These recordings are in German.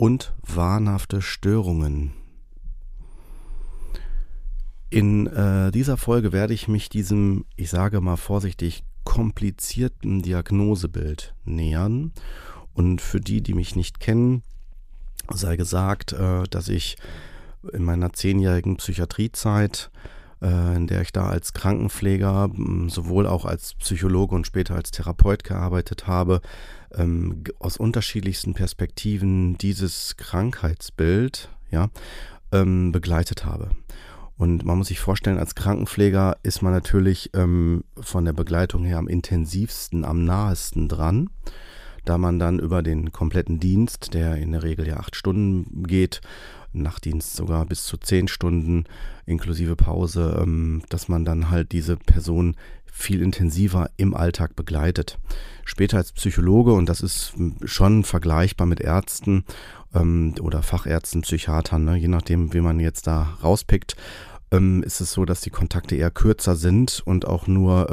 und wahnhafte Störungen. In äh, dieser Folge werde ich mich diesem, ich sage mal vorsichtig, komplizierten Diagnosebild nähern. Und für die, die mich nicht kennen, sei gesagt, äh, dass ich in meiner zehnjährigen Psychiatriezeit äh, in der ich da als Krankenpfleger sowohl auch als Psychologe und später als Therapeut gearbeitet habe, ähm, aus unterschiedlichsten Perspektiven dieses Krankheitsbild ja, ähm, begleitet habe. Und man muss sich vorstellen, als Krankenpfleger ist man natürlich ähm, von der Begleitung her am intensivsten, am nahesten dran, da man dann über den kompletten Dienst, der in der Regel ja acht Stunden geht, Nachtdienst sogar bis zu zehn Stunden inklusive Pause, ähm, dass man dann halt diese Person viel intensiver im Alltag begleitet. Später als Psychologe, und das ist schon vergleichbar mit Ärzten ähm, oder Fachärzten, Psychiatern, ne, je nachdem, wie man jetzt da rauspickt, ähm, ist es so, dass die Kontakte eher kürzer sind und auch nur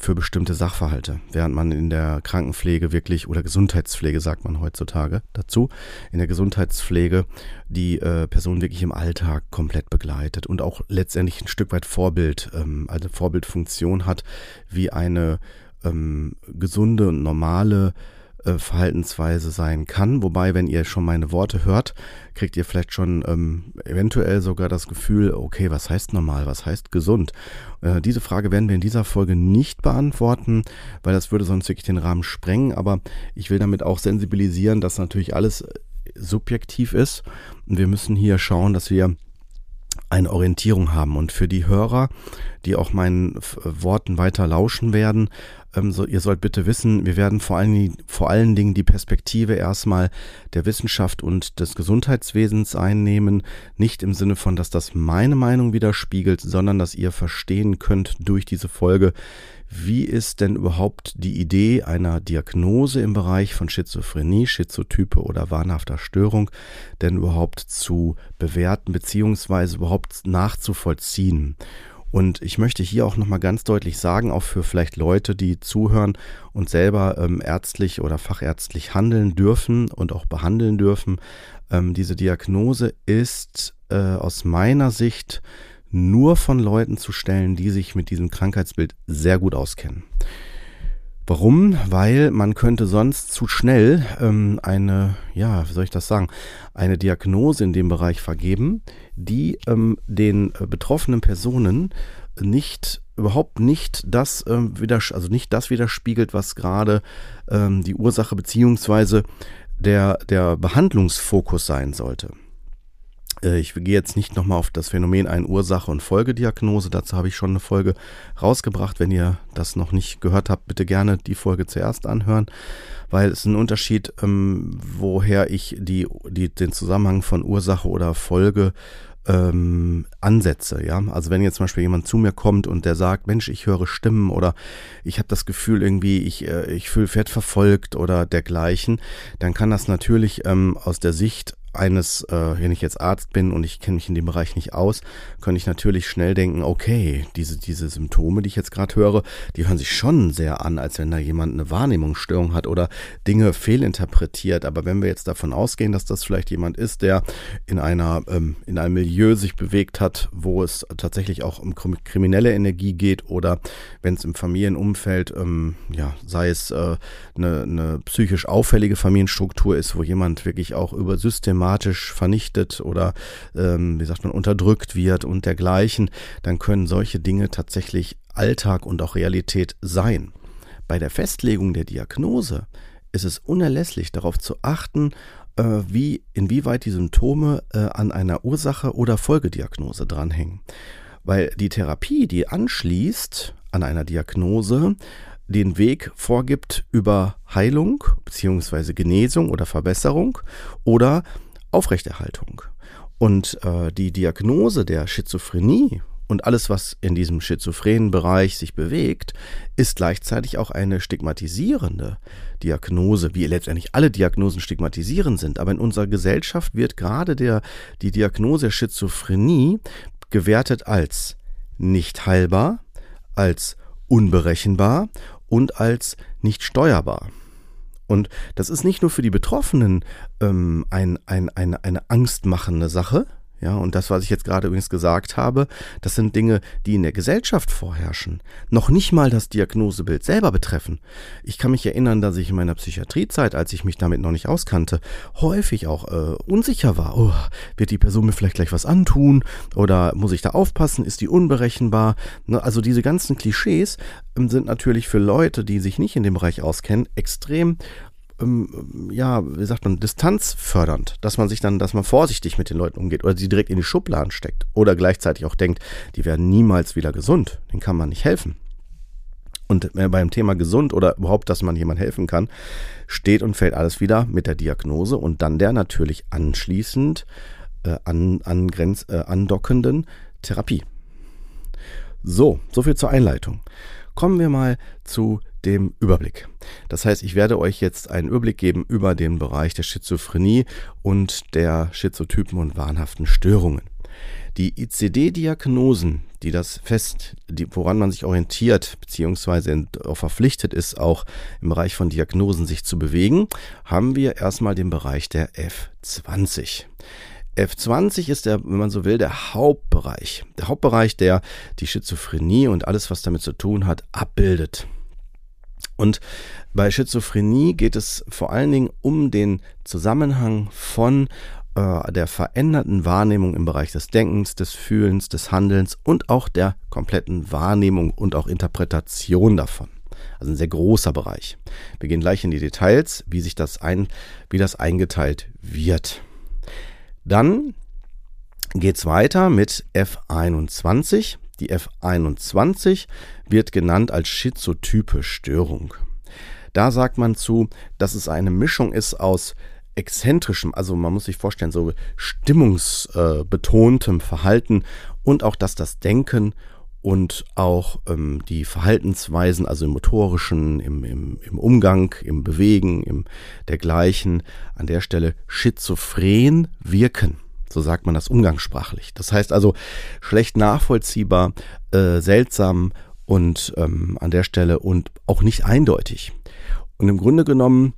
für bestimmte Sachverhalte, während man in der Krankenpflege wirklich oder Gesundheitspflege sagt man heutzutage dazu, in der Gesundheitspflege die äh, Person wirklich im Alltag komplett begleitet und auch letztendlich ein Stück weit Vorbild, ähm, also Vorbildfunktion hat, wie eine ähm, gesunde und normale äh, Verhaltensweise sein kann. Wobei, wenn ihr schon meine Worte hört, kriegt ihr vielleicht schon ähm, eventuell sogar das Gefühl, okay, was heißt normal, was heißt gesund? Äh, diese Frage werden wir in dieser Folge nicht beantworten, weil das würde sonst wirklich den Rahmen sprengen. Aber ich will damit auch sensibilisieren, dass natürlich alles äh, subjektiv ist. Und wir müssen hier schauen, dass wir eine Orientierung haben. Und für die Hörer, die auch meinen Worten weiter lauschen werden, ähm, so, ihr sollt bitte wissen, wir werden vor allen, vor allen Dingen die Perspektive erstmal der Wissenschaft und des Gesundheitswesens einnehmen. Nicht im Sinne von, dass das meine Meinung widerspiegelt, sondern dass ihr verstehen könnt durch diese Folge, wie ist denn überhaupt die Idee einer Diagnose im Bereich von Schizophrenie, Schizotype oder wahnhafter Störung denn überhaupt zu bewerten beziehungsweise überhaupt nachzuvollziehen? Und ich möchte hier auch nochmal ganz deutlich sagen, auch für vielleicht Leute, die zuhören und selber ähm, ärztlich oder fachärztlich handeln dürfen und auch behandeln dürfen, ähm, diese Diagnose ist äh, aus meiner Sicht nur von Leuten zu stellen, die sich mit diesem Krankheitsbild sehr gut auskennen. Warum? Weil man könnte sonst zu schnell ähm, eine, ja, wie soll ich das sagen, eine Diagnose in dem Bereich vergeben, die ähm, den äh, betroffenen Personen nicht überhaupt nicht das ähm, also nicht das widerspiegelt, was gerade ähm, die Ursache beziehungsweise der der Behandlungsfokus sein sollte. Äh, ich gehe jetzt nicht nochmal auf das Phänomen ein Ursache- und Folgediagnose. Dazu habe ich schon eine Folge rausgebracht. Wenn ihr das noch nicht gehört habt, bitte gerne die Folge zuerst anhören, weil es ein Unterschied, ähm, woher ich die, die, den Zusammenhang von Ursache oder Folge ähm, Ansätze, ja. Also wenn jetzt zum Beispiel jemand zu mir kommt und der sagt, Mensch, ich höre Stimmen oder ich habe das Gefühl irgendwie, ich, äh, ich fühle Fett verfolgt oder dergleichen, dann kann das natürlich ähm, aus der Sicht eines, äh, wenn ich jetzt Arzt bin und ich kenne mich in dem Bereich nicht aus, könnte ich natürlich schnell denken, okay, diese, diese Symptome, die ich jetzt gerade höre, die hören sich schon sehr an, als wenn da jemand eine Wahrnehmungsstörung hat oder Dinge fehlinterpretiert. Aber wenn wir jetzt davon ausgehen, dass das vielleicht jemand ist, der in einer, ähm, in einem Milieu sich bewegt hat, wo es tatsächlich auch um kriminelle Energie geht oder wenn es im Familienumfeld, ähm, ja, sei es äh, eine, eine psychisch auffällige Familienstruktur ist, wo jemand wirklich auch über System systematisch vernichtet oder, ähm, wie sagt man, unterdrückt wird und dergleichen, dann können solche Dinge tatsächlich Alltag und auch Realität sein. Bei der Festlegung der Diagnose ist es unerlässlich darauf zu achten, äh, wie, inwieweit die Symptome äh, an einer Ursache oder Folgediagnose dranhängen. Weil die Therapie, die anschließt an einer Diagnose, den Weg vorgibt über Heilung bzw. Genesung oder Verbesserung oder Aufrechterhaltung. Und äh, die Diagnose der Schizophrenie und alles, was in diesem schizophrenen Bereich sich bewegt, ist gleichzeitig auch eine stigmatisierende Diagnose, wie letztendlich alle Diagnosen stigmatisierend sind. Aber in unserer Gesellschaft wird gerade der, die Diagnose Schizophrenie gewertet als nicht heilbar, als unberechenbar und als nicht steuerbar. Und das ist nicht nur für die Betroffenen ähm, ein, ein, eine, eine angstmachende Sache, ja, und das, was ich jetzt gerade übrigens gesagt habe, das sind Dinge, die in der Gesellschaft vorherrschen, noch nicht mal das Diagnosebild selber betreffen. Ich kann mich erinnern, dass ich in meiner Psychiatriezeit, als ich mich damit noch nicht auskannte, häufig auch äh, unsicher war. Oh, wird die Person mir vielleicht gleich was antun? Oder muss ich da aufpassen? Ist die unberechenbar? Ne, also diese ganzen Klischees ähm, sind natürlich für Leute, die sich nicht in dem Bereich auskennen, extrem ähm, ja, wie sagt man, distanzfördernd, dass man sich dann, dass man vorsichtig mit den Leuten umgeht oder sie direkt in die Schubladen steckt oder gleichzeitig auch denkt, die werden niemals wieder gesund, denen kann man nicht helfen. Und äh, beim Thema gesund oder überhaupt, dass man jemand helfen kann, steht und fällt alles wieder mit der Diagnose und dann der natürlich anschließend äh, an, angrenz, äh, andockenden Therapie. So, soviel zur Einleitung. Kommen wir mal zu dem Überblick. Das heißt, ich werde euch jetzt einen Überblick geben über den Bereich der Schizophrenie und der schizotypen und wahnhaften Störungen. Die ICD-Diagnosen, die das fest, die, woran man sich orientiert, beziehungsweise verpflichtet ist, auch im Bereich von Diagnosen sich zu bewegen, haben wir erstmal den Bereich der F20. F20 ist der, wenn man so will, der Hauptbereich. Der Hauptbereich, der die Schizophrenie und alles, was damit zu tun hat, abbildet. Und bei Schizophrenie geht es vor allen Dingen um den Zusammenhang von äh, der veränderten Wahrnehmung im Bereich des Denkens, des Fühlens, des Handelns und auch der kompletten Wahrnehmung und auch Interpretation davon. Also ein sehr großer Bereich. Wir gehen gleich in die Details, wie sich das ein, wie das eingeteilt wird. Dann geht es weiter mit F21. Die F21 wird genannt als schizotype Störung. Da sagt man zu, dass es eine Mischung ist aus exzentrischem, also man muss sich vorstellen, so stimmungsbetontem Verhalten und auch, dass das Denken und auch ähm, die Verhaltensweisen, also im motorischen, im, im, im Umgang, im Bewegen, im dergleichen, an der Stelle schizophren wirken. So sagt man das umgangssprachlich. Das heißt also schlecht nachvollziehbar, äh, seltsam und ähm, an der Stelle und auch nicht eindeutig. Und im Grunde genommen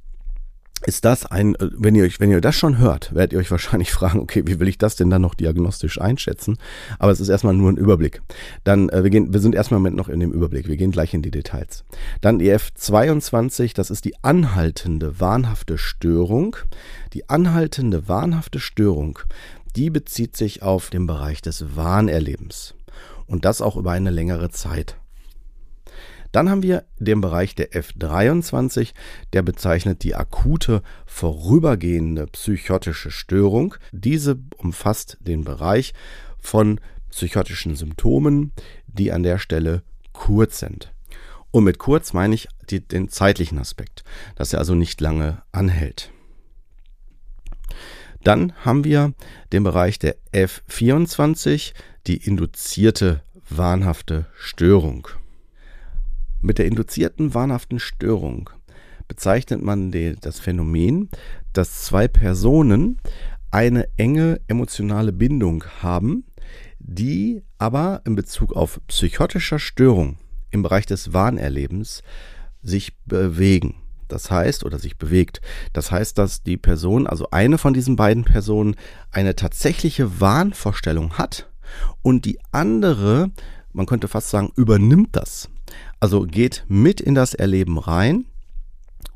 ist das ein, äh, wenn ihr euch, wenn ihr das schon hört, werdet ihr euch wahrscheinlich fragen, okay, wie will ich das denn dann noch diagnostisch einschätzen? Aber es ist erstmal nur ein Überblick. Dann, äh, wir gehen, wir sind erstmal mit noch in dem Überblick. Wir gehen gleich in die Details. Dann die F22, das ist die anhaltende wahnhafte Störung. Die anhaltende wahnhafte Störung die bezieht sich auf den Bereich des Wahnerlebens. Und das auch über eine längere Zeit. Dann haben wir den Bereich der F23, der bezeichnet die akute vorübergehende psychotische Störung. Diese umfasst den Bereich von psychotischen Symptomen, die an der Stelle kurz sind. Und mit kurz meine ich die, den zeitlichen Aspekt, dass er also nicht lange anhält. Dann haben wir den Bereich der F24, die induzierte wahnhafte Störung. Mit der induzierten wahnhaften Störung bezeichnet man das Phänomen, dass zwei Personen eine enge emotionale Bindung haben, die aber in Bezug auf psychotischer Störung im Bereich des Wahnerlebens sich bewegen. Das heißt, oder sich bewegt. Das heißt, dass die Person, also eine von diesen beiden Personen, eine tatsächliche Wahnvorstellung hat und die andere, man könnte fast sagen, übernimmt das. Also geht mit in das Erleben rein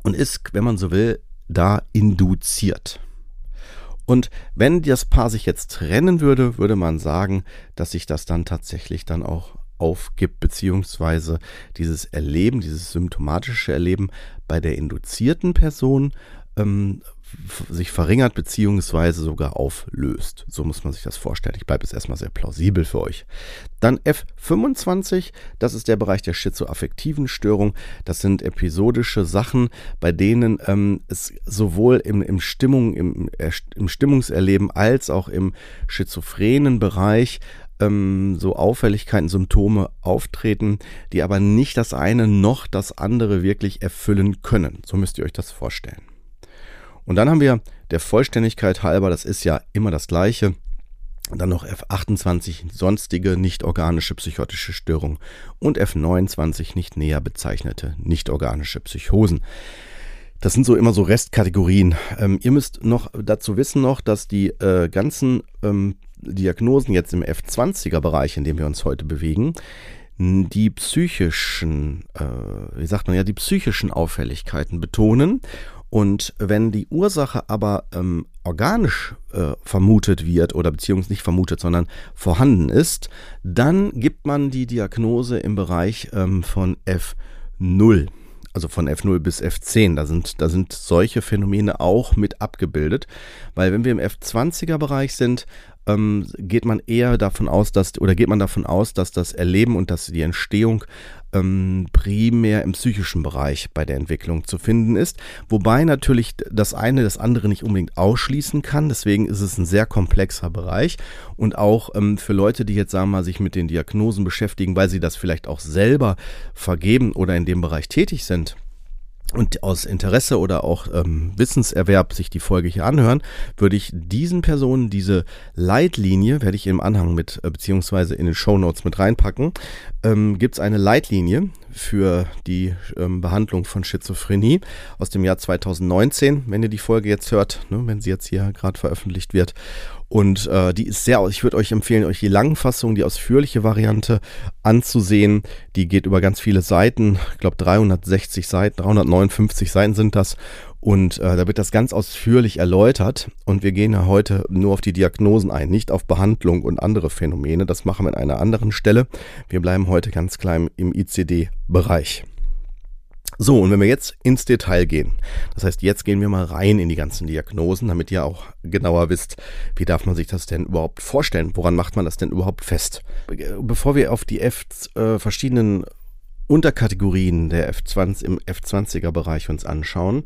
und ist, wenn man so will, da induziert. Und wenn das Paar sich jetzt trennen würde, würde man sagen, dass sich das dann tatsächlich dann auch aufgibt, beziehungsweise dieses Erleben, dieses symptomatische Erleben bei der induzierten Person ähm, sich verringert beziehungsweise sogar auflöst. So muss man sich das vorstellen. Ich bleibe jetzt erstmal sehr plausibel für euch. Dann F25, das ist der Bereich der schizoaffektiven Störung. Das sind episodische Sachen, bei denen ähm, es sowohl im, im, Stimmung, im, im Stimmungserleben als auch im schizophrenen Bereich ähm, so Auffälligkeiten, Symptome auftreten, die aber nicht das eine noch das andere wirklich erfüllen können. So müsst ihr euch das vorstellen. Und dann haben wir der Vollständigkeit halber, das ist ja immer das gleiche, dann noch F28 sonstige nicht-organische psychotische Störungen und F29 nicht näher bezeichnete nicht-organische Psychosen. Das sind so immer so Restkategorien. Ähm, ihr müsst noch dazu wissen noch, dass die äh, ganzen ähm, Diagnosen jetzt im F20er Bereich, in dem wir uns heute bewegen, die psychischen, äh, wie sagt man ja, die psychischen Auffälligkeiten betonen. Und wenn die Ursache aber ähm, organisch äh, vermutet wird oder beziehungsweise nicht vermutet, sondern vorhanden ist, dann gibt man die Diagnose im Bereich ähm, von F0 also von F0 bis F10, da sind, da sind solche Phänomene auch mit abgebildet, weil wenn wir im F20er Bereich sind, ähm, geht man eher davon aus, dass, oder geht man davon aus, dass das Erleben und dass die Entstehung ähm, primär im psychischen Bereich bei der Entwicklung zu finden ist. Wobei natürlich das eine das andere nicht unbedingt ausschließen kann. Deswegen ist es ein sehr komplexer Bereich. Und auch ähm, für Leute, die jetzt sagen wir mal sich mit den Diagnosen beschäftigen, weil sie das vielleicht auch selber vergeben oder in dem Bereich tätig sind, und aus Interesse oder auch ähm, Wissenserwerb sich die Folge hier anhören, würde ich diesen Personen diese Leitlinie, werde ich im Anhang mit, äh, beziehungsweise in den Show Notes mit reinpacken, ähm, gibt es eine Leitlinie für die ähm, Behandlung von Schizophrenie aus dem Jahr 2019, wenn ihr die Folge jetzt hört, ne, wenn sie jetzt hier gerade veröffentlicht wird. Und äh, die ist sehr, ich würde euch empfehlen, euch die Langfassung, die ausführliche Variante anzusehen. Die geht über ganz viele Seiten, ich glaube 360 Seiten, 359 Seiten sind das. Und äh, da wird das ganz ausführlich erläutert. Und wir gehen ja heute nur auf die Diagnosen ein, nicht auf Behandlung und andere Phänomene. Das machen wir an einer anderen Stelle. Wir bleiben heute ganz klein im ICD-Bereich. So, und wenn wir jetzt ins Detail gehen, das heißt, jetzt gehen wir mal rein in die ganzen Diagnosen, damit ihr auch genauer wisst, wie darf man sich das denn überhaupt vorstellen? Woran macht man das denn überhaupt fest? Bevor wir auf die F äh, verschiedenen Unterkategorien der F20 im F20er Bereich uns anschauen,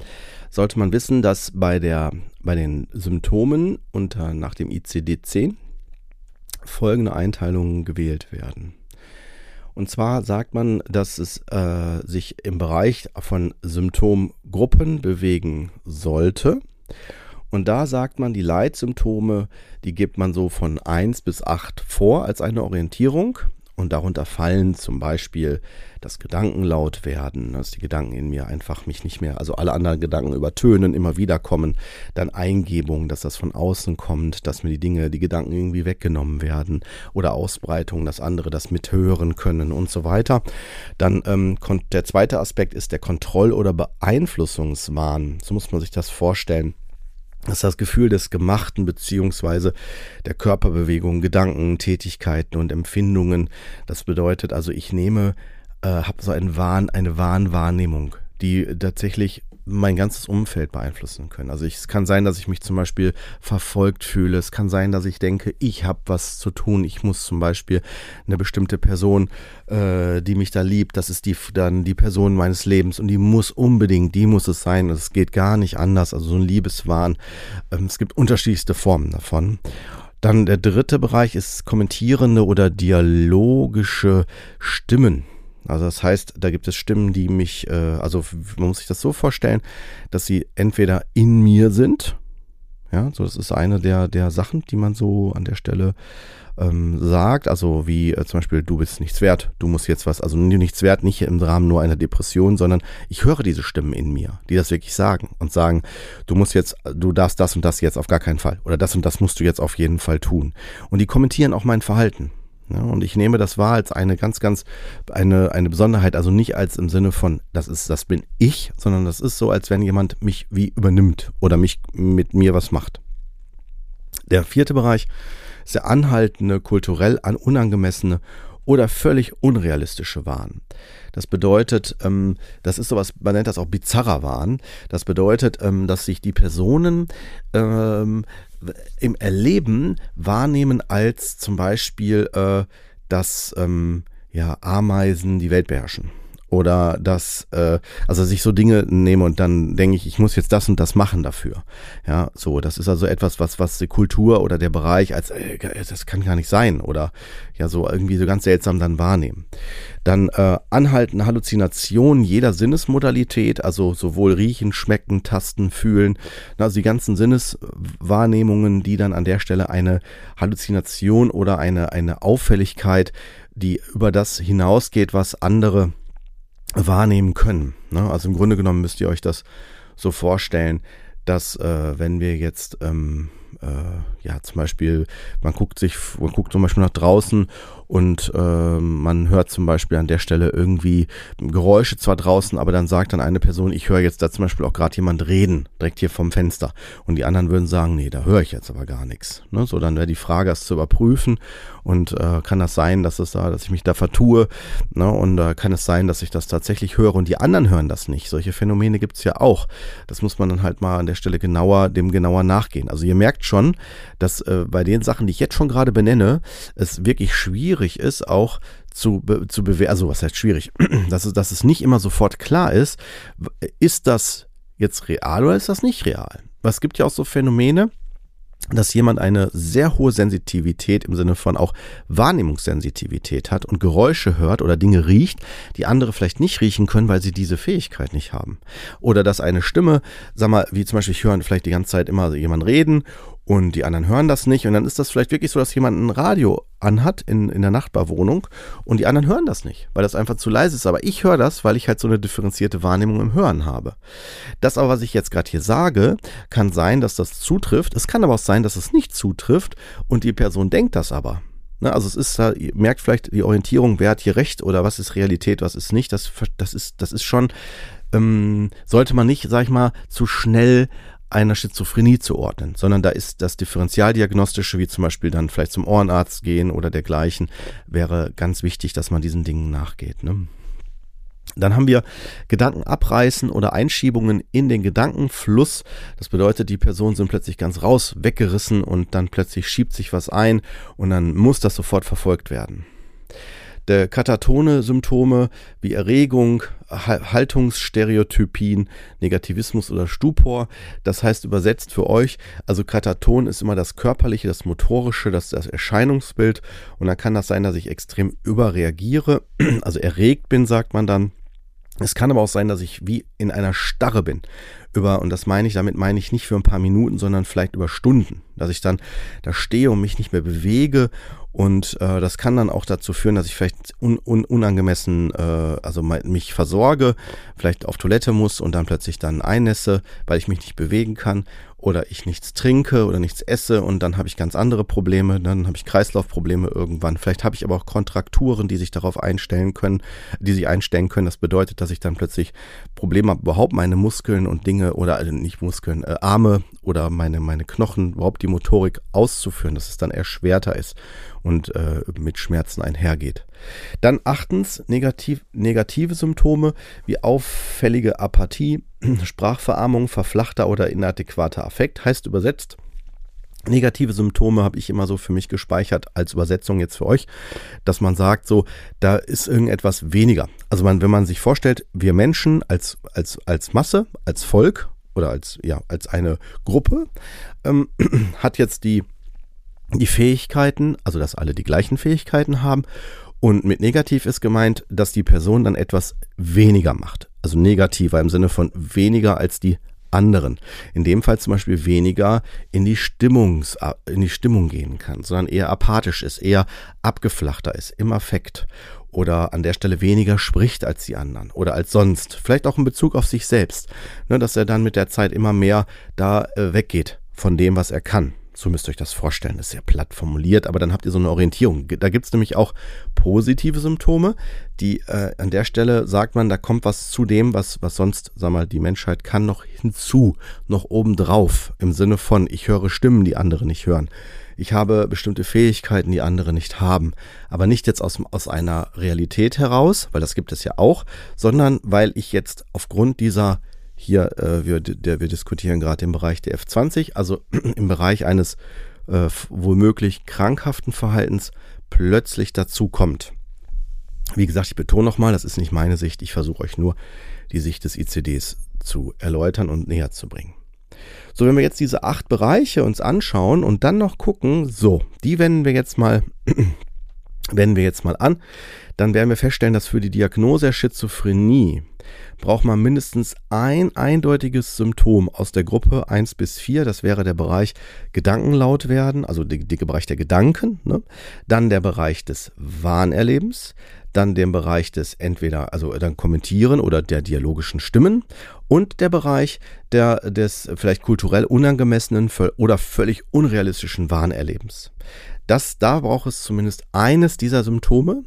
sollte man wissen, dass bei der bei den Symptomen unter nach dem ICD-10 folgende Einteilungen gewählt werden. Und zwar sagt man, dass es äh, sich im Bereich von Symptomgruppen bewegen sollte. Und da sagt man, die Leitsymptome, die gibt man so von 1 bis 8 vor als eine Orientierung. Und darunter fallen zum Beispiel das Gedanken laut werden, dass die Gedanken in mir einfach mich nicht mehr, also alle anderen Gedanken übertönen, immer wieder kommen. Dann Eingebung, dass das von außen kommt, dass mir die Dinge, die Gedanken irgendwie weggenommen werden. Oder Ausbreitung, dass andere das mithören können und so weiter. Dann ähm, der zweite Aspekt ist der Kontroll- oder Beeinflussungswahn. So muss man sich das vorstellen. Das ist das Gefühl des Gemachten beziehungsweise der Körperbewegung, Gedanken, Tätigkeiten und Empfindungen. Das bedeutet also, ich nehme, äh, habe so einen Wahn, eine Wahnwahrnehmung, die tatsächlich mein ganzes Umfeld beeinflussen können. Also ich, es kann sein, dass ich mich zum Beispiel verfolgt fühle. Es kann sein, dass ich denke, ich habe was zu tun. Ich muss zum Beispiel eine bestimmte Person, äh, die mich da liebt, das ist die dann die Person meines Lebens und die muss unbedingt, die muss es sein. Es geht gar nicht anders. Also so ein Liebeswahn. Ähm, es gibt unterschiedlichste Formen davon. Dann der dritte Bereich ist kommentierende oder dialogische Stimmen. Also das heißt, da gibt es Stimmen, die mich, äh, also man muss sich das so vorstellen, dass sie entweder in mir sind, Ja, so das ist eine der, der Sachen, die man so an der Stelle ähm, sagt. Also wie äh, zum Beispiel, du bist nichts wert, du musst jetzt was, also nichts wert, nicht im Rahmen nur einer Depression, sondern ich höre diese Stimmen in mir, die das wirklich sagen und sagen, du musst jetzt, du darfst das und das jetzt auf gar keinen Fall oder das und das musst du jetzt auf jeden Fall tun. Und die kommentieren auch mein Verhalten. Ja, und ich nehme das wahr als eine ganz, ganz, eine, eine Besonderheit, also nicht als im Sinne von, das ist, das bin ich, sondern das ist so, als wenn jemand mich wie übernimmt oder mich mit mir was macht. Der vierte Bereich ist der anhaltende, kulturell unangemessene oder völlig unrealistische Wahn. Das bedeutet, ähm, das ist sowas, man nennt das auch bizarrer Wahn. Das bedeutet, ähm, dass sich die Personen ähm, im Erleben wahrnehmen als zum Beispiel, äh, dass ähm, ja, Ameisen die Welt beherrschen oder dass äh, also sich so Dinge nehme und dann denke ich, ich muss jetzt das und das machen dafür. Ja, so, das ist also etwas, was was die Kultur oder der Bereich als äh, das kann gar nicht sein oder ja so irgendwie so ganz seltsam dann wahrnehmen. Dann äh, anhalten Halluzinationen jeder Sinnesmodalität, also sowohl riechen, schmecken, tasten, fühlen, also die ganzen Sinneswahrnehmungen, die dann an der Stelle eine Halluzination oder eine eine Auffälligkeit, die über das hinausgeht, was andere wahrnehmen können. Ne? Also im Grunde genommen müsst ihr euch das so vorstellen, dass äh, wenn wir jetzt ähm, äh, ja zum Beispiel, man guckt sich, man guckt zum Beispiel nach draußen und äh, man hört zum Beispiel an der Stelle irgendwie Geräusche zwar draußen, aber dann sagt dann eine Person, ich höre jetzt da zum Beispiel auch gerade jemand reden, direkt hier vom Fenster. Und die anderen würden sagen, nee, da höre ich jetzt aber gar nichts. Ne? So, dann wäre die Frage, es zu überprüfen und äh, kann das sein, dass es da, dass ich mich da vertue, ne? Und äh, kann es sein, dass ich das tatsächlich höre und die anderen hören das nicht. Solche Phänomene gibt's ja auch. Das muss man dann halt mal an der Stelle genauer, dem genauer nachgehen. Also ihr merkt schon, dass äh, bei den Sachen, die ich jetzt schon gerade benenne, es wirklich schwierig ist, auch zu, be zu bewerten, also was heißt schwierig, dass es, dass es nicht immer sofort klar ist, ist das jetzt real oder ist das nicht real? Es gibt ja auch so Phänomene, dass jemand eine sehr hohe Sensitivität im Sinne von auch Wahrnehmungssensitivität hat und Geräusche hört oder Dinge riecht, die andere vielleicht nicht riechen können, weil sie diese Fähigkeit nicht haben. Oder dass eine Stimme, sag mal, wie zum Beispiel ich höre vielleicht die ganze Zeit immer jemand reden und die anderen hören das nicht und dann ist das vielleicht wirklich so, dass jemand ein Radio anhat in, in der Nachbarwohnung und die anderen hören das nicht, weil das einfach zu leise ist. Aber ich höre das, weil ich halt so eine differenzierte Wahrnehmung im Hören habe. Das aber, was ich jetzt gerade hier sage, kann sein, dass das zutrifft. Es kann aber auch sein, dass es nicht zutrifft und die Person denkt das aber. Ne, also es ist da, ihr merkt vielleicht die Orientierung, wer hat hier recht oder was ist Realität, was ist nicht. Das, das, ist, das ist schon, ähm, sollte man nicht, sag ich mal, zu schnell einer Schizophrenie zuordnen, sondern da ist das Differentialdiagnostische, wie zum Beispiel dann vielleicht zum Ohrenarzt gehen oder dergleichen, wäre ganz wichtig, dass man diesen Dingen nachgeht. Ne? Dann haben wir Gedanken abreißen oder Einschiebungen in den Gedankenfluss. Das bedeutet, die Personen sind plötzlich ganz raus, weggerissen und dann plötzlich schiebt sich was ein und dann muss das sofort verfolgt werden der katatone Symptome wie Erregung, Haltungsstereotypien, Negativismus oder Stupor. Das heißt übersetzt für euch, also Kataton ist immer das körperliche, das motorische, das, das Erscheinungsbild und dann kann das sein, dass ich extrem überreagiere, also erregt bin, sagt man dann. Es kann aber auch sein, dass ich wie in einer Starre bin. Über, und das meine ich, damit meine ich nicht für ein paar Minuten, sondern vielleicht über Stunden. Dass ich dann da stehe und mich nicht mehr bewege und äh, das kann dann auch dazu führen, dass ich vielleicht un, un, unangemessen, äh, also mich versorge, vielleicht auf Toilette muss und dann plötzlich dann einnässe, weil ich mich nicht bewegen kann oder ich nichts trinke oder nichts esse und dann habe ich ganz andere Probleme, dann habe ich Kreislaufprobleme irgendwann. Vielleicht habe ich aber auch Kontrakturen, die sich darauf einstellen können, die sich einstellen können. Das bedeutet, dass ich dann plötzlich Probleme habe, überhaupt meine Muskeln und Dinge oder also nicht Muskeln, äh, Arme oder meine, meine Knochen, überhaupt die Motorik auszuführen, dass es dann erschwerter ist und äh, mit Schmerzen einhergeht. Dann achtens negativ, negative Symptome wie auffällige Apathie, Sprachverarmung, verflachter oder inadäquater Affekt, heißt übersetzt, Negative Symptome habe ich immer so für mich gespeichert als Übersetzung jetzt für euch, dass man sagt, so, da ist irgendetwas weniger. Also man, wenn man sich vorstellt, wir Menschen als, als, als Masse, als Volk oder als, ja, als eine Gruppe, ähm, hat jetzt die die Fähigkeiten, also dass alle die gleichen Fähigkeiten haben. Und mit negativ ist gemeint, dass die Person dann etwas weniger macht. Also negativer im Sinne von weniger als die anderen. In dem Fall zum Beispiel weniger in die, Stimmungs, in die Stimmung gehen kann, sondern eher apathisch ist, eher abgeflachter ist, im Affekt oder an der Stelle weniger spricht als die anderen oder als sonst. Vielleicht auch in Bezug auf sich selbst, ne, dass er dann mit der Zeit immer mehr da äh, weggeht von dem, was er kann. So müsst ihr euch das vorstellen. Das ist sehr platt formuliert, aber dann habt ihr so eine Orientierung. Da gibt es nämlich auch positive Symptome, die äh, an der Stelle sagt man, da kommt was zu dem, was, was sonst, sag mal, die Menschheit kann noch hinzu, noch obendrauf, im Sinne von, ich höre Stimmen, die andere nicht hören. Ich habe bestimmte Fähigkeiten, die andere nicht haben. Aber nicht jetzt aus, aus einer Realität heraus, weil das gibt es ja auch, sondern weil ich jetzt aufgrund dieser hier, äh, wir, der, wir diskutieren gerade im Bereich der F20, also im Bereich eines äh, womöglich krankhaften Verhaltens plötzlich dazu kommt. Wie gesagt, ich betone nochmal, das ist nicht meine Sicht, ich versuche euch nur die Sicht des ICDs zu erläutern und näher zu bringen. So, wenn wir jetzt diese acht Bereiche uns anschauen und dann noch gucken, so, die wenden wir jetzt mal, wenden wir jetzt mal an, dann werden wir feststellen, dass für die Diagnose der Schizophrenie braucht man mindestens ein eindeutiges Symptom aus der Gruppe 1 bis 4. Das wäre der Bereich Gedankenlaut werden, also der, der Bereich der Gedanken. Ne? Dann der Bereich des Wahnerlebens. Dann den Bereich des entweder, also dann Kommentieren oder der dialogischen Stimmen. Und der Bereich der, des vielleicht kulturell unangemessenen oder völlig unrealistischen Wahnerlebens. Das, da braucht es zumindest eines dieser Symptome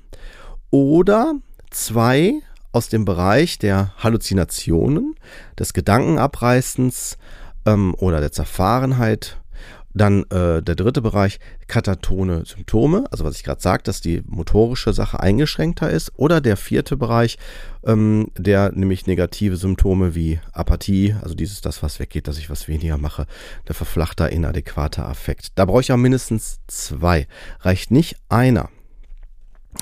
oder zwei aus dem Bereich der Halluzinationen, des Gedankenabreißens ähm, oder der Zerfahrenheit. Dann äh, der dritte Bereich, katatone Symptome, also was ich gerade sagte, dass die motorische Sache eingeschränkter ist. Oder der vierte Bereich, ähm, der nämlich negative Symptome wie Apathie, also dieses, das, was weggeht, dass ich was weniger mache, der verflachter, inadäquater Affekt. Da brauche ich auch mindestens zwei. Reicht nicht einer.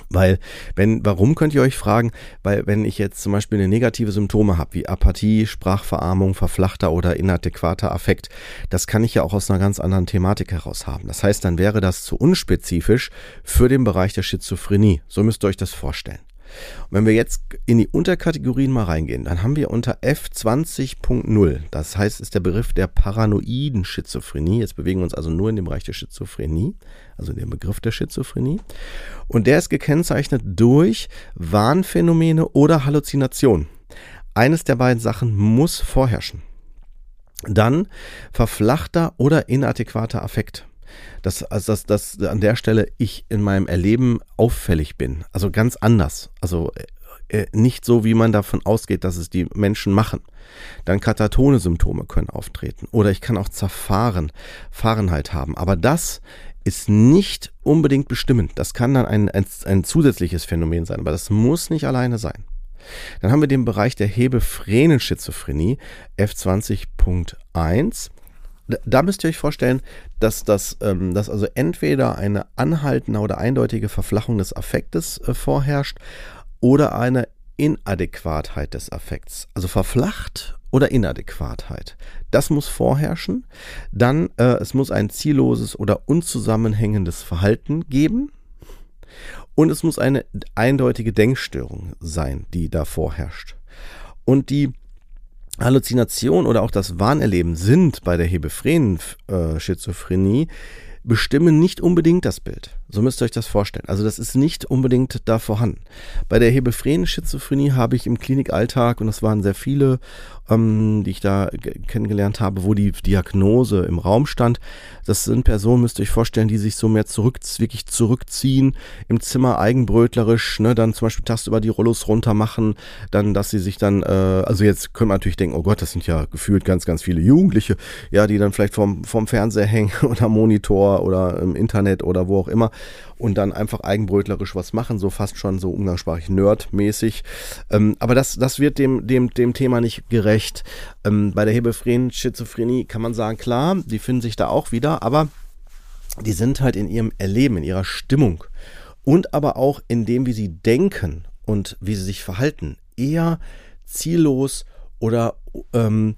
Weil, wenn, warum könnt ihr euch fragen? Weil, wenn ich jetzt zum Beispiel eine negative Symptome habe, wie Apathie, Sprachverarmung, verflachter oder inadäquater Affekt, das kann ich ja auch aus einer ganz anderen Thematik heraus haben. Das heißt, dann wäre das zu unspezifisch für den Bereich der Schizophrenie. So müsst ihr euch das vorstellen. Und wenn wir jetzt in die Unterkategorien mal reingehen, dann haben wir unter F20.0, das heißt, ist der Begriff der paranoiden Schizophrenie. Jetzt bewegen wir uns also nur in dem Bereich der Schizophrenie, also in dem Begriff der Schizophrenie. Und der ist gekennzeichnet durch Wahnphänomene oder Halluzinationen. Eines der beiden Sachen muss vorherrschen. Dann verflachter oder inadäquater Affekt dass, also dass, dass an der Stelle ich in meinem Erleben auffällig bin. Also ganz anders. Also äh, äh, nicht so, wie man davon ausgeht, dass es die Menschen machen. Dann katatone Symptome können auftreten. Oder ich kann auch zerfahren, Fahrenheit haben. Aber das ist nicht unbedingt bestimmend. Das kann dann ein, ein, ein zusätzliches Phänomen sein, aber das muss nicht alleine sein. Dann haben wir den Bereich der Hebephrenen-Schizophrenie, F20.1 da müsst ihr euch vorstellen, dass das ähm, dass also entweder eine anhaltende oder eindeutige Verflachung des Affektes äh, vorherrscht oder eine Inadäquatheit des Affekts. Also verflacht oder Inadäquatheit. Das muss vorherrschen. Dann, äh, es muss ein zielloses oder unzusammenhängendes Verhalten geben. Und es muss eine eindeutige Denkstörung sein, die da vorherrscht. Und die Halluzination oder auch das Wahnerleben sind bei der hebephrenen äh, Schizophrenie bestimmen nicht unbedingt das Bild. So müsst ihr euch das vorstellen. Also das ist nicht unbedingt da vorhanden. Bei der hebephrenen Schizophrenie habe ich im Klinikalltag, und das waren sehr viele, ähm, die ich da kennengelernt habe, wo die Diagnose im Raum stand, das sind Personen, müsst ihr euch vorstellen, die sich so mehr zurück, wirklich zurückziehen, im Zimmer eigenbrötlerisch, ne, dann zum Beispiel tagsüber die Rollos runter machen, dann, dass sie sich dann, äh, also jetzt können wir natürlich denken, oh Gott, das sind ja gefühlt ganz, ganz viele Jugendliche, ja, die dann vielleicht vorm, vorm Fernseher hängen oder Monitor oder im Internet oder wo auch immer und dann einfach eigenbrötlerisch was machen, so fast schon so umgangssprachlich nerdmäßig. Ähm, aber das, das wird dem, dem, dem Thema nicht gerecht. Ähm, bei der hebephrenen Schizophrenie kann man sagen, klar, die finden sich da auch wieder, aber die sind halt in ihrem Erleben, in ihrer Stimmung und aber auch in dem, wie sie denken und wie sie sich verhalten, eher ziellos oder ähm,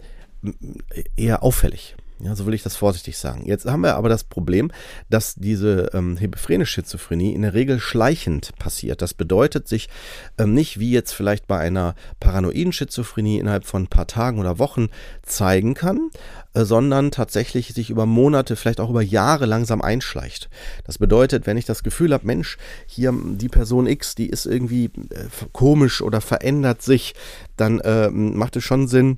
eher auffällig. Ja, so will ich das vorsichtig sagen. Jetzt haben wir aber das Problem, dass diese ähm, hebephrene Schizophrenie in der Regel schleichend passiert. Das bedeutet sich ähm, nicht wie jetzt vielleicht bei einer paranoiden Schizophrenie innerhalb von ein paar Tagen oder Wochen zeigen kann, äh, sondern tatsächlich sich über Monate, vielleicht auch über Jahre langsam einschleicht. Das bedeutet, wenn ich das Gefühl habe, Mensch, hier die Person X, die ist irgendwie äh, komisch oder verändert sich, dann äh, macht es schon Sinn,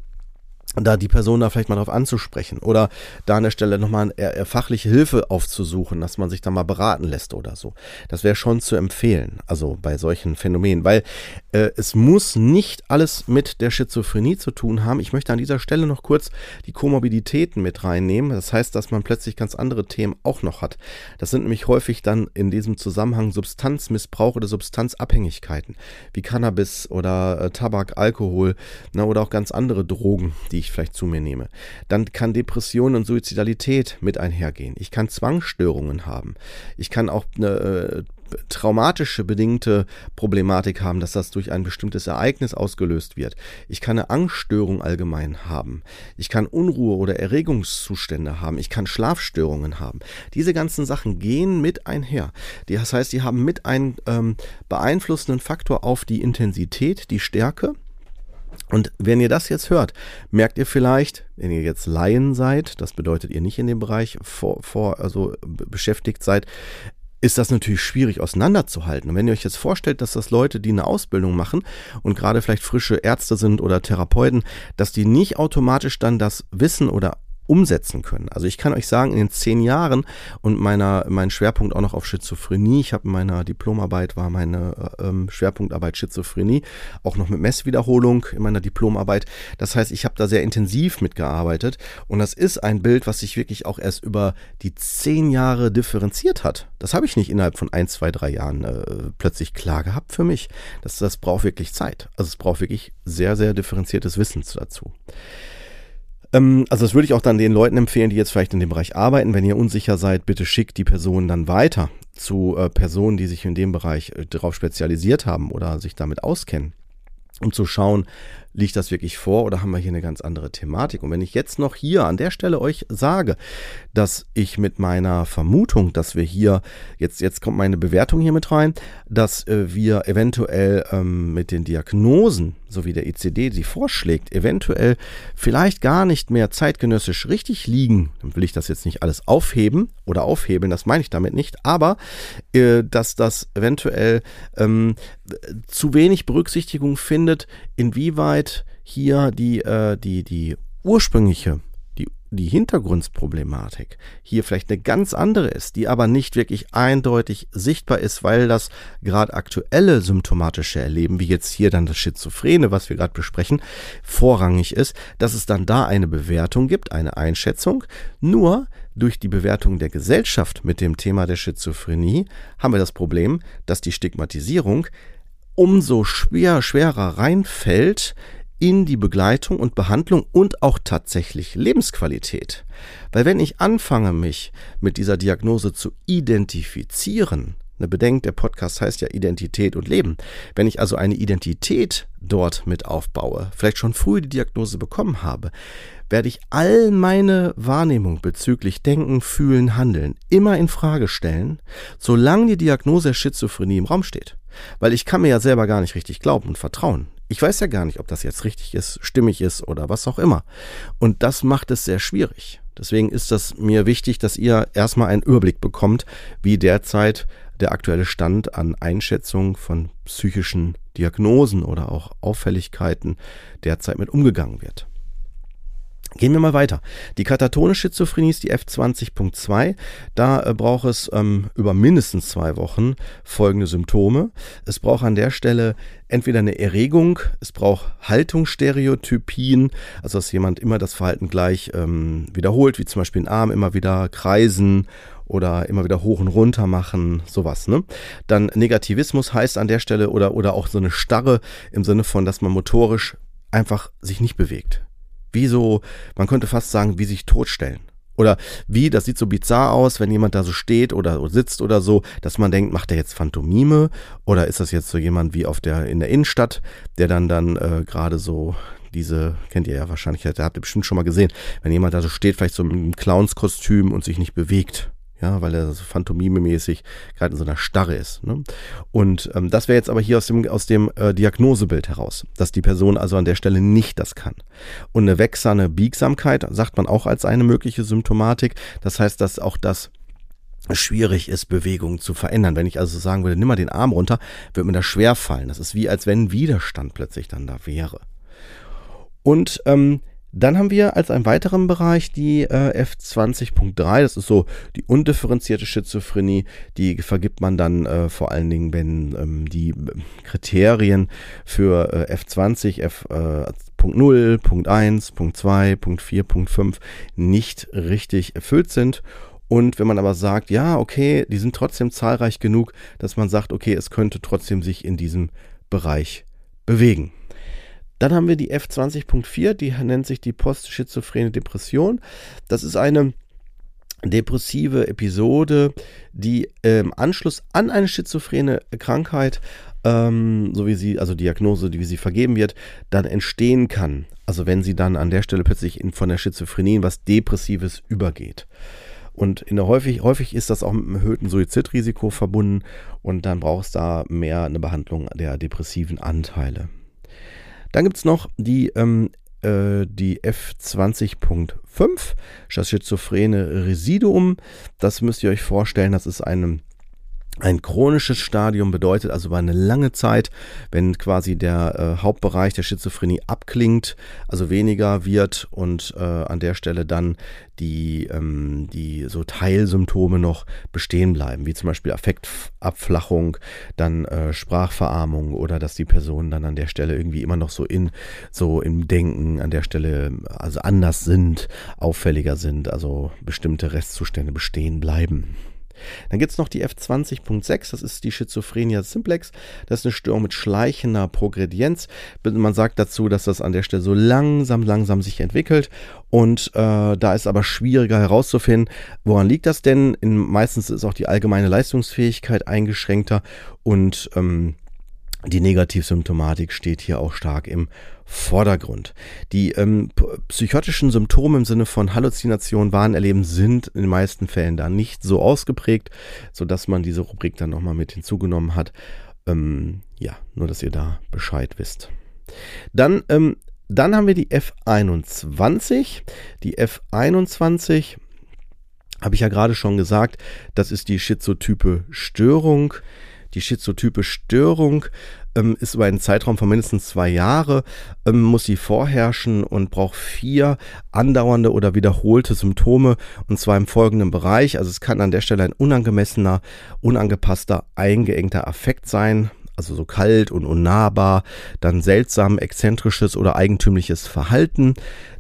da die Person da vielleicht mal drauf anzusprechen oder da an der Stelle nochmal eher, fachliche Hilfe aufzusuchen, dass man sich da mal beraten lässt oder so. Das wäre schon zu empfehlen, also bei solchen Phänomenen, weil äh, es muss nicht alles mit der Schizophrenie zu tun haben. Ich möchte an dieser Stelle noch kurz die Komorbiditäten mit reinnehmen. Das heißt, dass man plötzlich ganz andere Themen auch noch hat. Das sind nämlich häufig dann in diesem Zusammenhang Substanzmissbrauch oder Substanzabhängigkeiten, wie Cannabis oder äh, Tabak, Alkohol na, ne, oder auch ganz andere Drogen, die ich vielleicht zu mir nehme. Dann kann Depression und Suizidalität mit einhergehen. Ich kann Zwangsstörungen haben. Ich kann auch eine äh, traumatische bedingte Problematik haben, dass das durch ein bestimmtes Ereignis ausgelöst wird. Ich kann eine Angststörung allgemein haben. Ich kann Unruhe oder Erregungszustände haben. Ich kann Schlafstörungen haben. Diese ganzen Sachen gehen mit einher. Das heißt, sie haben mit einen ähm, beeinflussenden Faktor auf die Intensität, die Stärke und wenn ihr das jetzt hört, merkt ihr vielleicht, wenn ihr jetzt Laien seid, das bedeutet ihr nicht in dem Bereich vor, vor also beschäftigt seid, ist das natürlich schwierig auseinanderzuhalten. Und wenn ihr euch jetzt vorstellt, dass das Leute, die eine Ausbildung machen und gerade vielleicht frische Ärzte sind oder Therapeuten, dass die nicht automatisch dann das Wissen oder umsetzen können. Also ich kann euch sagen, in den zehn Jahren und meiner, mein Schwerpunkt auch noch auf Schizophrenie, ich habe in meiner Diplomarbeit war meine äh, ähm, Schwerpunktarbeit Schizophrenie, auch noch mit Messwiederholung in meiner Diplomarbeit. Das heißt, ich habe da sehr intensiv mitgearbeitet und das ist ein Bild, was sich wirklich auch erst über die zehn Jahre differenziert hat. Das habe ich nicht innerhalb von ein, zwei, drei Jahren äh, plötzlich klar gehabt für mich. Das, das braucht wirklich Zeit. Also es braucht wirklich sehr, sehr differenziertes Wissen dazu. Ähm, also das würde ich auch dann den Leuten empfehlen, die jetzt vielleicht in dem Bereich arbeiten. Wenn ihr unsicher seid, bitte schickt die Person dann weiter zu äh, Personen, die sich in dem Bereich äh, darauf spezialisiert haben oder sich damit auskennen, um zu schauen, liegt das wirklich vor oder haben wir hier eine ganz andere Thematik? Und wenn ich jetzt noch hier an der Stelle euch sage, dass ich mit meiner Vermutung, dass wir hier, jetzt, jetzt kommt meine Bewertung hier mit rein, dass äh, wir eventuell ähm, mit den Diagnosen, so wie der ICD sie vorschlägt, eventuell vielleicht gar nicht mehr zeitgenössisch richtig liegen, dann will ich das jetzt nicht alles aufheben oder aufhebeln, das meine ich damit nicht, aber dass das eventuell ähm, zu wenig Berücksichtigung findet, inwieweit hier die, äh, die, die ursprüngliche die Hintergrundproblematik hier vielleicht eine ganz andere ist, die aber nicht wirklich eindeutig sichtbar ist, weil das gerade aktuelle symptomatische Erleben, wie jetzt hier dann das Schizophrene, was wir gerade besprechen, vorrangig ist, dass es dann da eine Bewertung gibt, eine Einschätzung. Nur durch die Bewertung der Gesellschaft mit dem Thema der Schizophrenie haben wir das Problem, dass die Stigmatisierung umso schwer, schwerer reinfällt in die Begleitung und Behandlung und auch tatsächlich Lebensqualität. Weil wenn ich anfange, mich mit dieser Diagnose zu identifizieren, eine Bedenkt, der Podcast heißt ja Identität und Leben. Wenn ich also eine Identität dort mit aufbaue, vielleicht schon früh die Diagnose bekommen habe, werde ich all meine Wahrnehmung bezüglich Denken, Fühlen, Handeln immer in Frage stellen, solange die Diagnose Schizophrenie im Raum steht. Weil ich kann mir ja selber gar nicht richtig glauben und vertrauen. Ich weiß ja gar nicht, ob das jetzt richtig ist, stimmig ist oder was auch immer. Und das macht es sehr schwierig. Deswegen ist das mir wichtig, dass ihr erstmal einen Überblick bekommt, wie derzeit der aktuelle Stand an Einschätzung von psychischen Diagnosen oder auch Auffälligkeiten derzeit mit umgegangen wird. Gehen wir mal weiter. Die katatone Schizophrenie ist die F20.2. Da äh, braucht es ähm, über mindestens zwei Wochen folgende Symptome. Es braucht an der Stelle entweder eine Erregung, es braucht Haltungsstereotypien, also dass jemand immer das Verhalten gleich ähm, wiederholt, wie zum Beispiel den Arm immer wieder kreisen oder immer wieder hoch und runter machen, sowas. Ne? Dann Negativismus heißt an der Stelle oder, oder auch so eine Starre im Sinne von, dass man motorisch einfach sich nicht bewegt wie so, man könnte fast sagen, wie sich totstellen. Oder wie, das sieht so bizarr aus, wenn jemand da so steht oder sitzt oder so, dass man denkt, macht er jetzt Phantomime? Oder ist das jetzt so jemand wie auf der, in der Innenstadt, der dann dann äh, gerade so diese, kennt ihr ja wahrscheinlich, der habt ihr bestimmt schon mal gesehen, wenn jemand da so steht, vielleicht so einem Clownskostüm und sich nicht bewegt. Ja, weil er so phantomime-mäßig gerade in so einer Starre ist. Ne? Und ähm, das wäre jetzt aber hier aus dem, aus dem äh, Diagnosebild heraus, dass die Person also an der Stelle nicht das kann. Und eine wechselnde Biegsamkeit sagt man auch als eine mögliche Symptomatik. Das heißt, dass auch das schwierig ist, Bewegungen zu verändern. Wenn ich also sagen würde, nimm mal den Arm runter, würde mir das schwer fallen. Das ist wie, als wenn Widerstand plötzlich dann da wäre. Und ähm, dann haben wir als einen weiteren Bereich die äh, F20.3. Das ist so die undifferenzierte Schizophrenie. Die vergibt man dann äh, vor allen Dingen, wenn ähm, die Kriterien für äh, F20, F.0, Punkt 1, Punkt 2, Punkt 4, Punkt 5 nicht richtig erfüllt sind. Und wenn man aber sagt, ja, okay, die sind trotzdem zahlreich genug, dass man sagt, okay, es könnte trotzdem sich in diesem Bereich bewegen. Dann haben wir die F20.4, die nennt sich die postschizophrene Depression. Das ist eine depressive Episode, die im Anschluss an eine schizophrene Krankheit, ähm, so wie sie, also Diagnose, wie sie vergeben wird, dann entstehen kann. Also wenn sie dann an der Stelle plötzlich in, von der Schizophrenie in was Depressives übergeht. Und in der häufig, häufig ist das auch mit einem erhöhten Suizidrisiko verbunden und dann braucht es da mehr eine Behandlung der depressiven Anteile. Dann gibt es noch die, ähm, äh, die F20.5, das schizophrene Residuum. Das müsst ihr euch vorstellen, das ist eine ein chronisches Stadium bedeutet also über eine lange Zeit, wenn quasi der äh, Hauptbereich der Schizophrenie abklingt, also weniger wird und äh, an der Stelle dann die, ähm, die so Teilsymptome noch bestehen bleiben, wie zum Beispiel Affektabflachung, dann äh, Sprachverarmung oder dass die Personen dann an der Stelle irgendwie immer noch so in so im Denken an der Stelle also anders sind, auffälliger sind, also bestimmte Restzustände bestehen bleiben. Dann gibt es noch die F20.6, das ist die Schizophrenia simplex. Das ist eine Störung mit schleichender Progredienz. Man sagt dazu, dass das an der Stelle so langsam, langsam sich entwickelt. Und äh, da ist aber schwieriger herauszufinden, woran liegt das denn? In, meistens ist auch die allgemeine Leistungsfähigkeit eingeschränkter und ähm, die Negativsymptomatik steht hier auch stark im Vordergrund. Die ähm, psychotischen Symptome im Sinne von Halluzination, Wahnerleben sind in den meisten Fällen da nicht so ausgeprägt, sodass man diese Rubrik dann nochmal mit hinzugenommen hat. Ähm, ja, nur dass ihr da Bescheid wisst. Dann, ähm, dann haben wir die F21. Die F21 habe ich ja gerade schon gesagt, das ist die schizotype Störung. Die schizotype Störung ähm, ist über einen Zeitraum von mindestens zwei Jahre, ähm, muss sie vorherrschen und braucht vier andauernde oder wiederholte Symptome und zwar im folgenden Bereich. Also es kann an der Stelle ein unangemessener, unangepasster, eingeengter Affekt sein also so kalt und unnahbar, dann seltsam, exzentrisches oder eigentümliches Verhalten,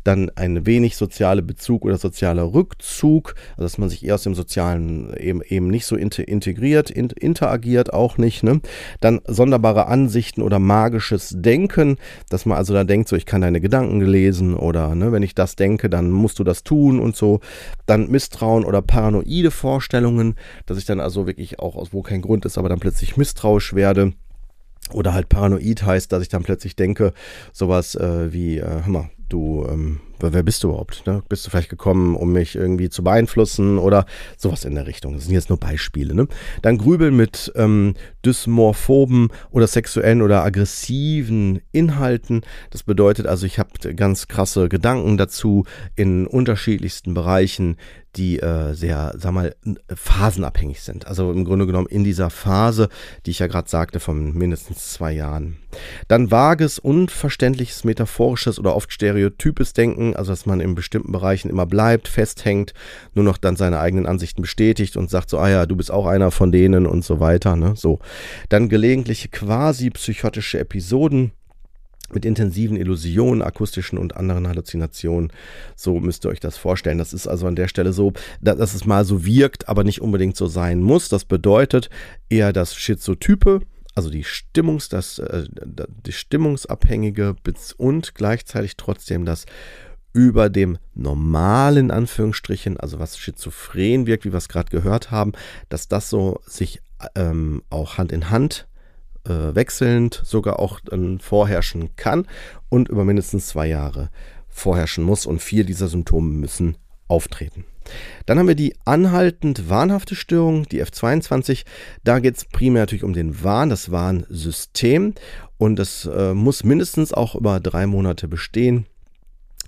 dann ein wenig sozialer Bezug oder sozialer Rückzug, also dass man sich eher aus dem Sozialen eben, eben nicht so integriert, interagiert auch nicht, ne? Dann sonderbare Ansichten oder magisches Denken, dass man also da denkt, so ich kann deine Gedanken lesen oder ne, wenn ich das denke, dann musst du das tun und so. Dann Misstrauen oder paranoide Vorstellungen, dass ich dann also wirklich auch, aus wo kein Grund ist, aber dann plötzlich misstrauisch werde. Oder halt paranoid heißt, dass ich dann plötzlich denke, sowas äh, wie, äh, hör mal, du, ähm, wer bist du überhaupt? Ne? Bist du vielleicht gekommen, um mich irgendwie zu beeinflussen oder sowas in der Richtung? Das sind jetzt nur Beispiele. Ne? Dann grübeln mit ähm, dysmorphoben oder sexuellen oder aggressiven Inhalten. Das bedeutet also, ich habe ganz krasse Gedanken dazu in unterschiedlichsten Bereichen, die äh, sehr, sag mal, phasenabhängig sind. Also im Grunde genommen in dieser Phase, die ich ja gerade sagte, von mindestens zwei Jahren. Dann vages, unverständliches, metaphorisches oder oft stereotypes Denken, also dass man in bestimmten Bereichen immer bleibt, festhängt, nur noch dann seine eigenen Ansichten bestätigt und sagt so, ah ja, du bist auch einer von denen und so weiter. Ne? So. Dann gelegentliche quasi psychotische Episoden, mit intensiven Illusionen, akustischen und anderen Halluzinationen. So müsst ihr euch das vorstellen. Das ist also an der Stelle so, dass es mal so wirkt, aber nicht unbedingt so sein muss. Das bedeutet eher das Schizotype, also die Stimmungs, das, äh, die stimmungsabhängige und gleichzeitig trotzdem das über dem normalen Anführungsstrichen, also was schizophren wirkt, wie wir es gerade gehört haben, dass das so sich ähm, auch Hand in Hand äh, wechselnd sogar auch dann vorherrschen kann und über mindestens zwei Jahre vorherrschen muss und vier dieser Symptome müssen auftreten. Dann haben wir die anhaltend wahnhafte Störung, die F22. Da geht es primär natürlich um den Wahn, das Warnsystem. Und das äh, muss mindestens auch über drei Monate bestehen.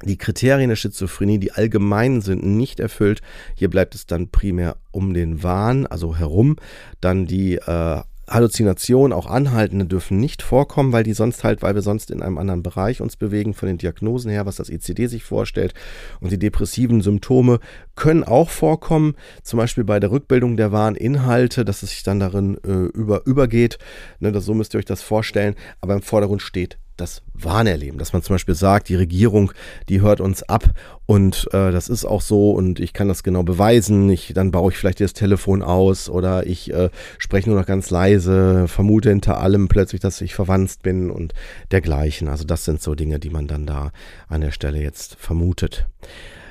Die Kriterien der Schizophrenie, die allgemeinen, sind nicht erfüllt. Hier bleibt es dann primär um den Wahn, also herum. Dann die äh, Halluzinationen, auch anhaltende, dürfen nicht vorkommen, weil die sonst halt, weil wir sonst in einem anderen Bereich uns bewegen von den Diagnosen her, was das ECD sich vorstellt. Und die depressiven Symptome können auch vorkommen, zum Beispiel bei der Rückbildung der wahren Inhalte, dass es sich dann darin äh, über, übergeht. Ne, das, so müsst ihr euch das vorstellen. Aber im Vordergrund steht das Wahnerleben, dass man zum Beispiel sagt, die Regierung, die hört uns ab und äh, das ist auch so und ich kann das genau beweisen. Ich, dann baue ich vielleicht das Telefon aus oder ich äh, spreche nur noch ganz leise, vermute hinter allem plötzlich, dass ich verwandt bin und dergleichen. Also das sind so Dinge, die man dann da an der Stelle jetzt vermutet.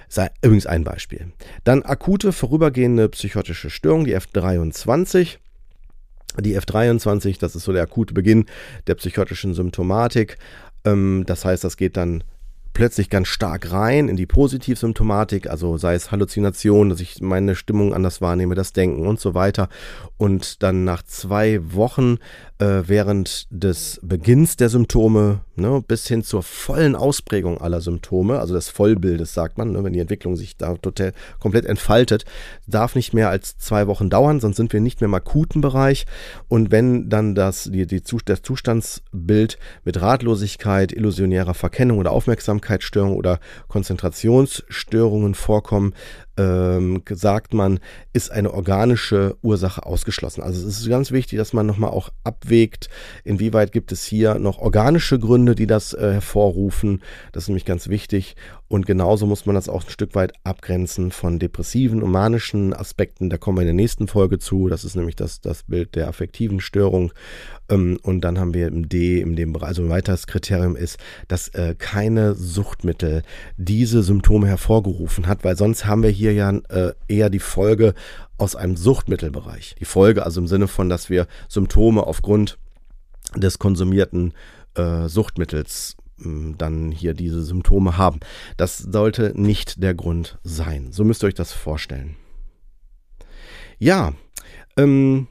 Sei übrigens ein Beispiel. Dann akute vorübergehende psychotische Störung, die F23. Die F23, das ist so der akute Beginn der psychotischen Symptomatik. Ähm, das heißt, das geht dann plötzlich ganz stark rein in die Positivsymptomatik, also sei es Halluzination, dass ich meine Stimmung anders wahrnehme, das Denken und so weiter. Und dann nach zwei Wochen äh, während des Beginns der Symptome ne, bis hin zur vollen Ausprägung aller Symptome, also des Vollbildes sagt man, ne, wenn die Entwicklung sich da total komplett entfaltet, darf nicht mehr als zwei Wochen dauern, sonst sind wir nicht mehr im akuten Bereich. Und wenn dann das, die, die, das Zustandsbild mit Ratlosigkeit, illusionärer Verkennung oder Aufmerksamkeitsstörung oder Konzentrationsstörungen vorkommen, ähm, sagt man, ist eine organische Ursache ausgeschlossen. Also es ist ganz wichtig, dass man nochmal auch abwägt, inwieweit gibt es hier noch organische Gründe, die das äh, hervorrufen. Das ist nämlich ganz wichtig. Und genauso muss man das auch ein Stück weit abgrenzen von depressiven und manischen Aspekten. Da kommen wir in der nächsten Folge zu. Das ist nämlich das, das Bild der affektiven Störung. Ähm, und dann haben wir im D, in dem Bereich, also ein weiteres Kriterium ist, dass äh, keine Suchtmittel diese Symptome hervorgerufen hat, weil sonst haben wir hier ja äh, eher die Folge aus einem Suchtmittelbereich. Die Folge also im Sinne von, dass wir Symptome aufgrund des konsumierten äh, Suchtmittels dann hier diese Symptome haben. Das sollte nicht der Grund sein. So müsst ihr euch das vorstellen. Ja, ähm,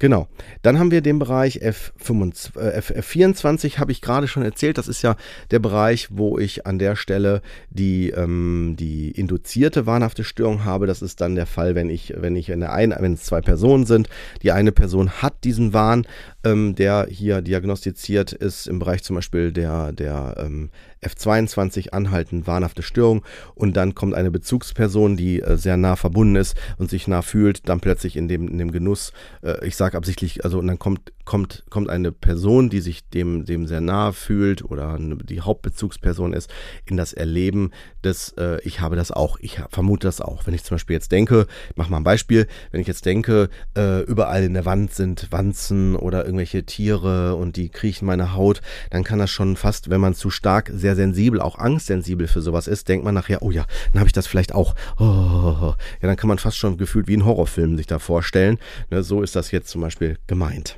Genau. Dann haben wir den Bereich F25, äh, F24, habe ich gerade schon erzählt. Das ist ja der Bereich, wo ich an der Stelle die, ähm, die induzierte wahnhafte Störung habe. Das ist dann der Fall, wenn ich, wenn ich in der einen, wenn es zwei Personen sind. Die eine Person hat diesen Wahn, ähm, der hier diagnostiziert ist im Bereich zum Beispiel der, der ähm, F22 anhalten, wahnhafte Störung und dann kommt eine Bezugsperson, die äh, sehr nah verbunden ist und sich nah fühlt, dann plötzlich in dem, in dem Genuss, äh, ich sage absichtlich, also und dann kommt, kommt, kommt eine Person, die sich dem, dem sehr nah fühlt oder die Hauptbezugsperson ist, in das Erleben des, äh, ich habe das auch, ich vermute das auch. Wenn ich zum Beispiel jetzt denke, ich mach mal ein Beispiel, wenn ich jetzt denke, äh, überall in der Wand sind Wanzen oder irgendwelche Tiere und die kriechen meine Haut, dann kann das schon fast, wenn man zu stark sehr sensibel, auch angstsensibel für sowas ist, denkt man nachher, oh ja, dann habe ich das vielleicht auch. Oh, ja, dann kann man fast schon gefühlt wie ein Horrorfilm sich da vorstellen. Ne, so ist das jetzt zum Beispiel gemeint.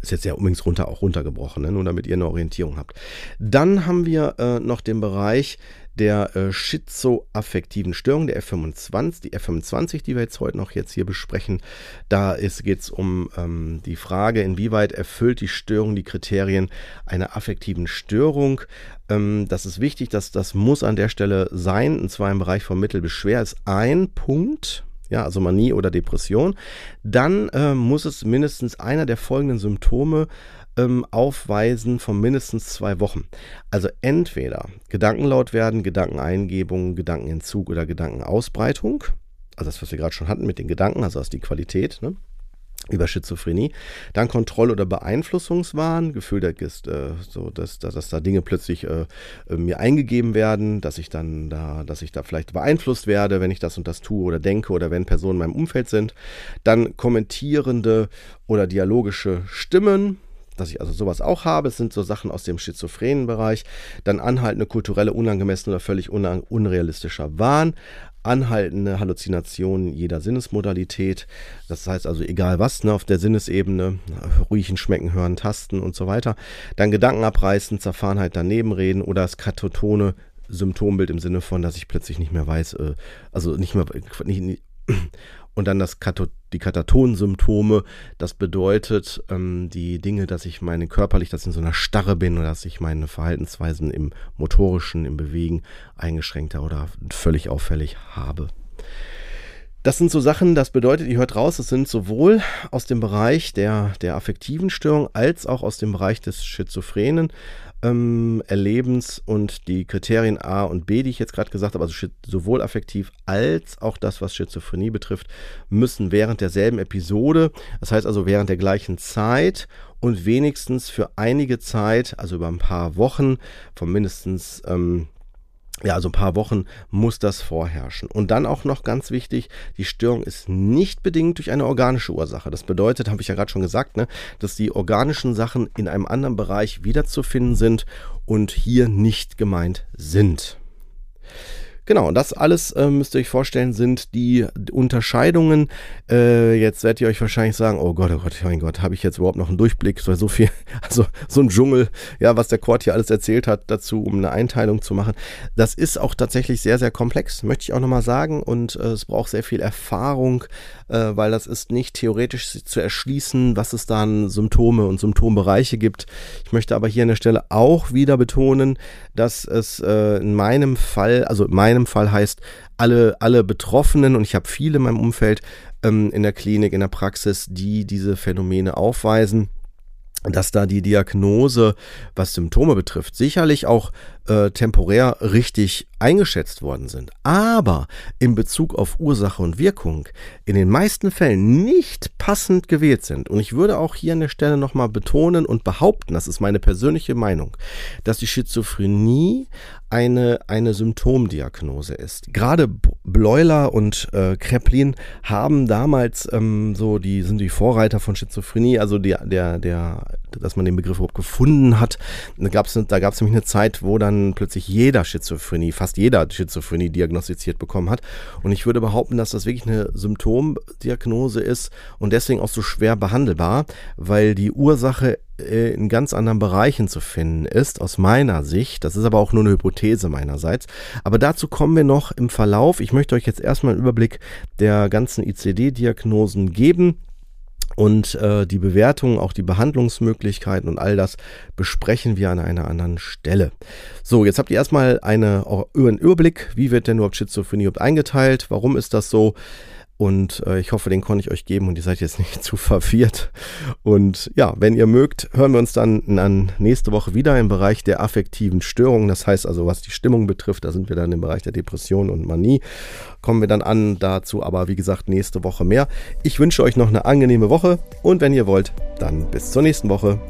Ist jetzt ja übrigens runter, auch runtergebrochen, ne? nur damit ihr eine Orientierung habt. Dann haben wir äh, noch den Bereich der äh, schizoaffektiven Störung, der F25, die F25, die wir jetzt heute noch jetzt hier besprechen. Da geht es um ähm, die Frage, inwieweit erfüllt die Störung die Kriterien einer affektiven Störung. Ähm, das ist wichtig, dass das muss an der Stelle sein, und zwar im Bereich von Mittelbeschwer ist ein Punkt ja, also Manie oder Depression, dann äh, muss es mindestens einer der folgenden Symptome ähm, aufweisen von mindestens zwei Wochen. Also entweder Gedankenlaut werden, Gedankeneingebung, Gedankenentzug oder Gedankenausbreitung. Also das, was wir gerade schon hatten mit den Gedanken, also das ist die Qualität, ne? über Schizophrenie. Dann Kontroll- oder Beeinflussungswahn, Gefühl, dass, äh, so, dass, dass, dass, da Dinge plötzlich äh, äh, mir eingegeben werden, dass ich dann da, dass ich da vielleicht beeinflusst werde, wenn ich das und das tue oder denke oder wenn Personen in meinem Umfeld sind. Dann kommentierende oder dialogische Stimmen, dass ich also sowas auch habe. Es sind so Sachen aus dem schizophrenen Bereich. Dann anhaltende kulturelle, unangemessene oder völlig unrealistischer Wahn anhaltende Halluzinationen jeder Sinnesmodalität. Das heißt also, egal was, ne, auf der Sinnesebene, riechen, schmecken, hören, tasten und so weiter. Dann Gedanken abreißen, Zerfahrenheit daneben reden oder das katatone Symptombild im Sinne von, dass ich plötzlich nicht mehr weiß, äh, also nicht mehr, nicht, nicht, und dann das Kato, die Katatonsymptome, das bedeutet ähm, die Dinge, dass ich meine körperlich, dass ich in so einer Starre bin oder dass ich meine Verhaltensweisen im motorischen, im Bewegen eingeschränkter oder völlig auffällig habe. Das sind so Sachen, das bedeutet, ihr hört raus, es sind sowohl aus dem Bereich der, der affektiven Störung als auch aus dem Bereich des Schizophrenen ähm, Erlebens und die Kriterien A und B, die ich jetzt gerade gesagt habe, also sowohl affektiv als auch das, was Schizophrenie betrifft, müssen während derselben Episode, das heißt also während der gleichen Zeit und wenigstens für einige Zeit, also über ein paar Wochen, von mindestens ähm, ja, also ein paar Wochen muss das vorherrschen. Und dann auch noch ganz wichtig, die Störung ist nicht bedingt durch eine organische Ursache. Das bedeutet, habe ich ja gerade schon gesagt, ne, dass die organischen Sachen in einem anderen Bereich wiederzufinden sind und hier nicht gemeint sind. Genau, das alles äh, müsst ihr euch vorstellen, sind die Unterscheidungen. Äh, jetzt werdet ihr euch wahrscheinlich sagen, oh Gott, oh Gott, mein Gott, habe ich jetzt überhaupt noch einen Durchblick? So, so viel, also so ein Dschungel, ja, was der Kurt hier alles erzählt hat dazu, um eine Einteilung zu machen. Das ist auch tatsächlich sehr, sehr komplex, möchte ich auch nochmal sagen. Und äh, es braucht sehr viel Erfahrung, äh, weil das ist nicht theoretisch zu erschließen, was es da an Symptome und Symptombereiche gibt. Ich möchte aber hier an der Stelle auch wieder betonen, dass es äh, in meinem Fall, also in meinem Fall heißt, alle, alle Betroffenen, und ich habe viele in meinem Umfeld ähm, in der Klinik, in der Praxis, die diese Phänomene aufweisen, dass da die Diagnose, was Symptome betrifft, sicherlich auch äh, temporär richtig eingeschätzt worden sind, aber in Bezug auf Ursache und Wirkung in den meisten Fällen nicht passend gewählt sind. Und ich würde auch hier an der Stelle nochmal betonen und behaupten, das ist meine persönliche Meinung, dass die Schizophrenie eine, eine Symptomdiagnose ist. Gerade Bleuler und äh, Kreplin haben damals ähm, so, die sind die Vorreiter von Schizophrenie, also der, der, der, dass man den Begriff überhaupt gefunden hat. Da gab es da gab's nämlich eine Zeit, wo dann plötzlich jeder Schizophrenie, fast jeder Schizophrenie diagnostiziert bekommen hat. Und ich würde behaupten, dass das wirklich eine Symptomdiagnose ist und deswegen auch so schwer behandelbar, weil die Ursache äh, in ganz anderen Bereichen zu finden ist, aus meiner Sicht. Das ist aber auch nur eine Hypothese meinerseits. Aber dazu kommen wir noch im Verlauf. Ich möchte euch jetzt erstmal einen Überblick der ganzen ICD-Diagnosen geben und äh, die Bewertung, auch die Behandlungsmöglichkeiten und all das besprechen wir an einer anderen Stelle. So, jetzt habt ihr erstmal eine, einen Überblick, wie wird denn überhaupt Schizophrenie eingeteilt, warum ist das so? Und äh, ich hoffe, den konnte ich euch geben und ihr seid jetzt nicht zu verwirrt. Und ja, wenn ihr mögt, hören wir uns dann an nächste Woche wieder im Bereich der affektiven Störungen. Das heißt also, was die Stimmung betrifft, da sind wir dann im Bereich der Depression und Manie. Kommen wir dann an dazu, aber wie gesagt, nächste Woche mehr. Ich wünsche euch noch eine angenehme Woche und wenn ihr wollt, dann bis zur nächsten Woche.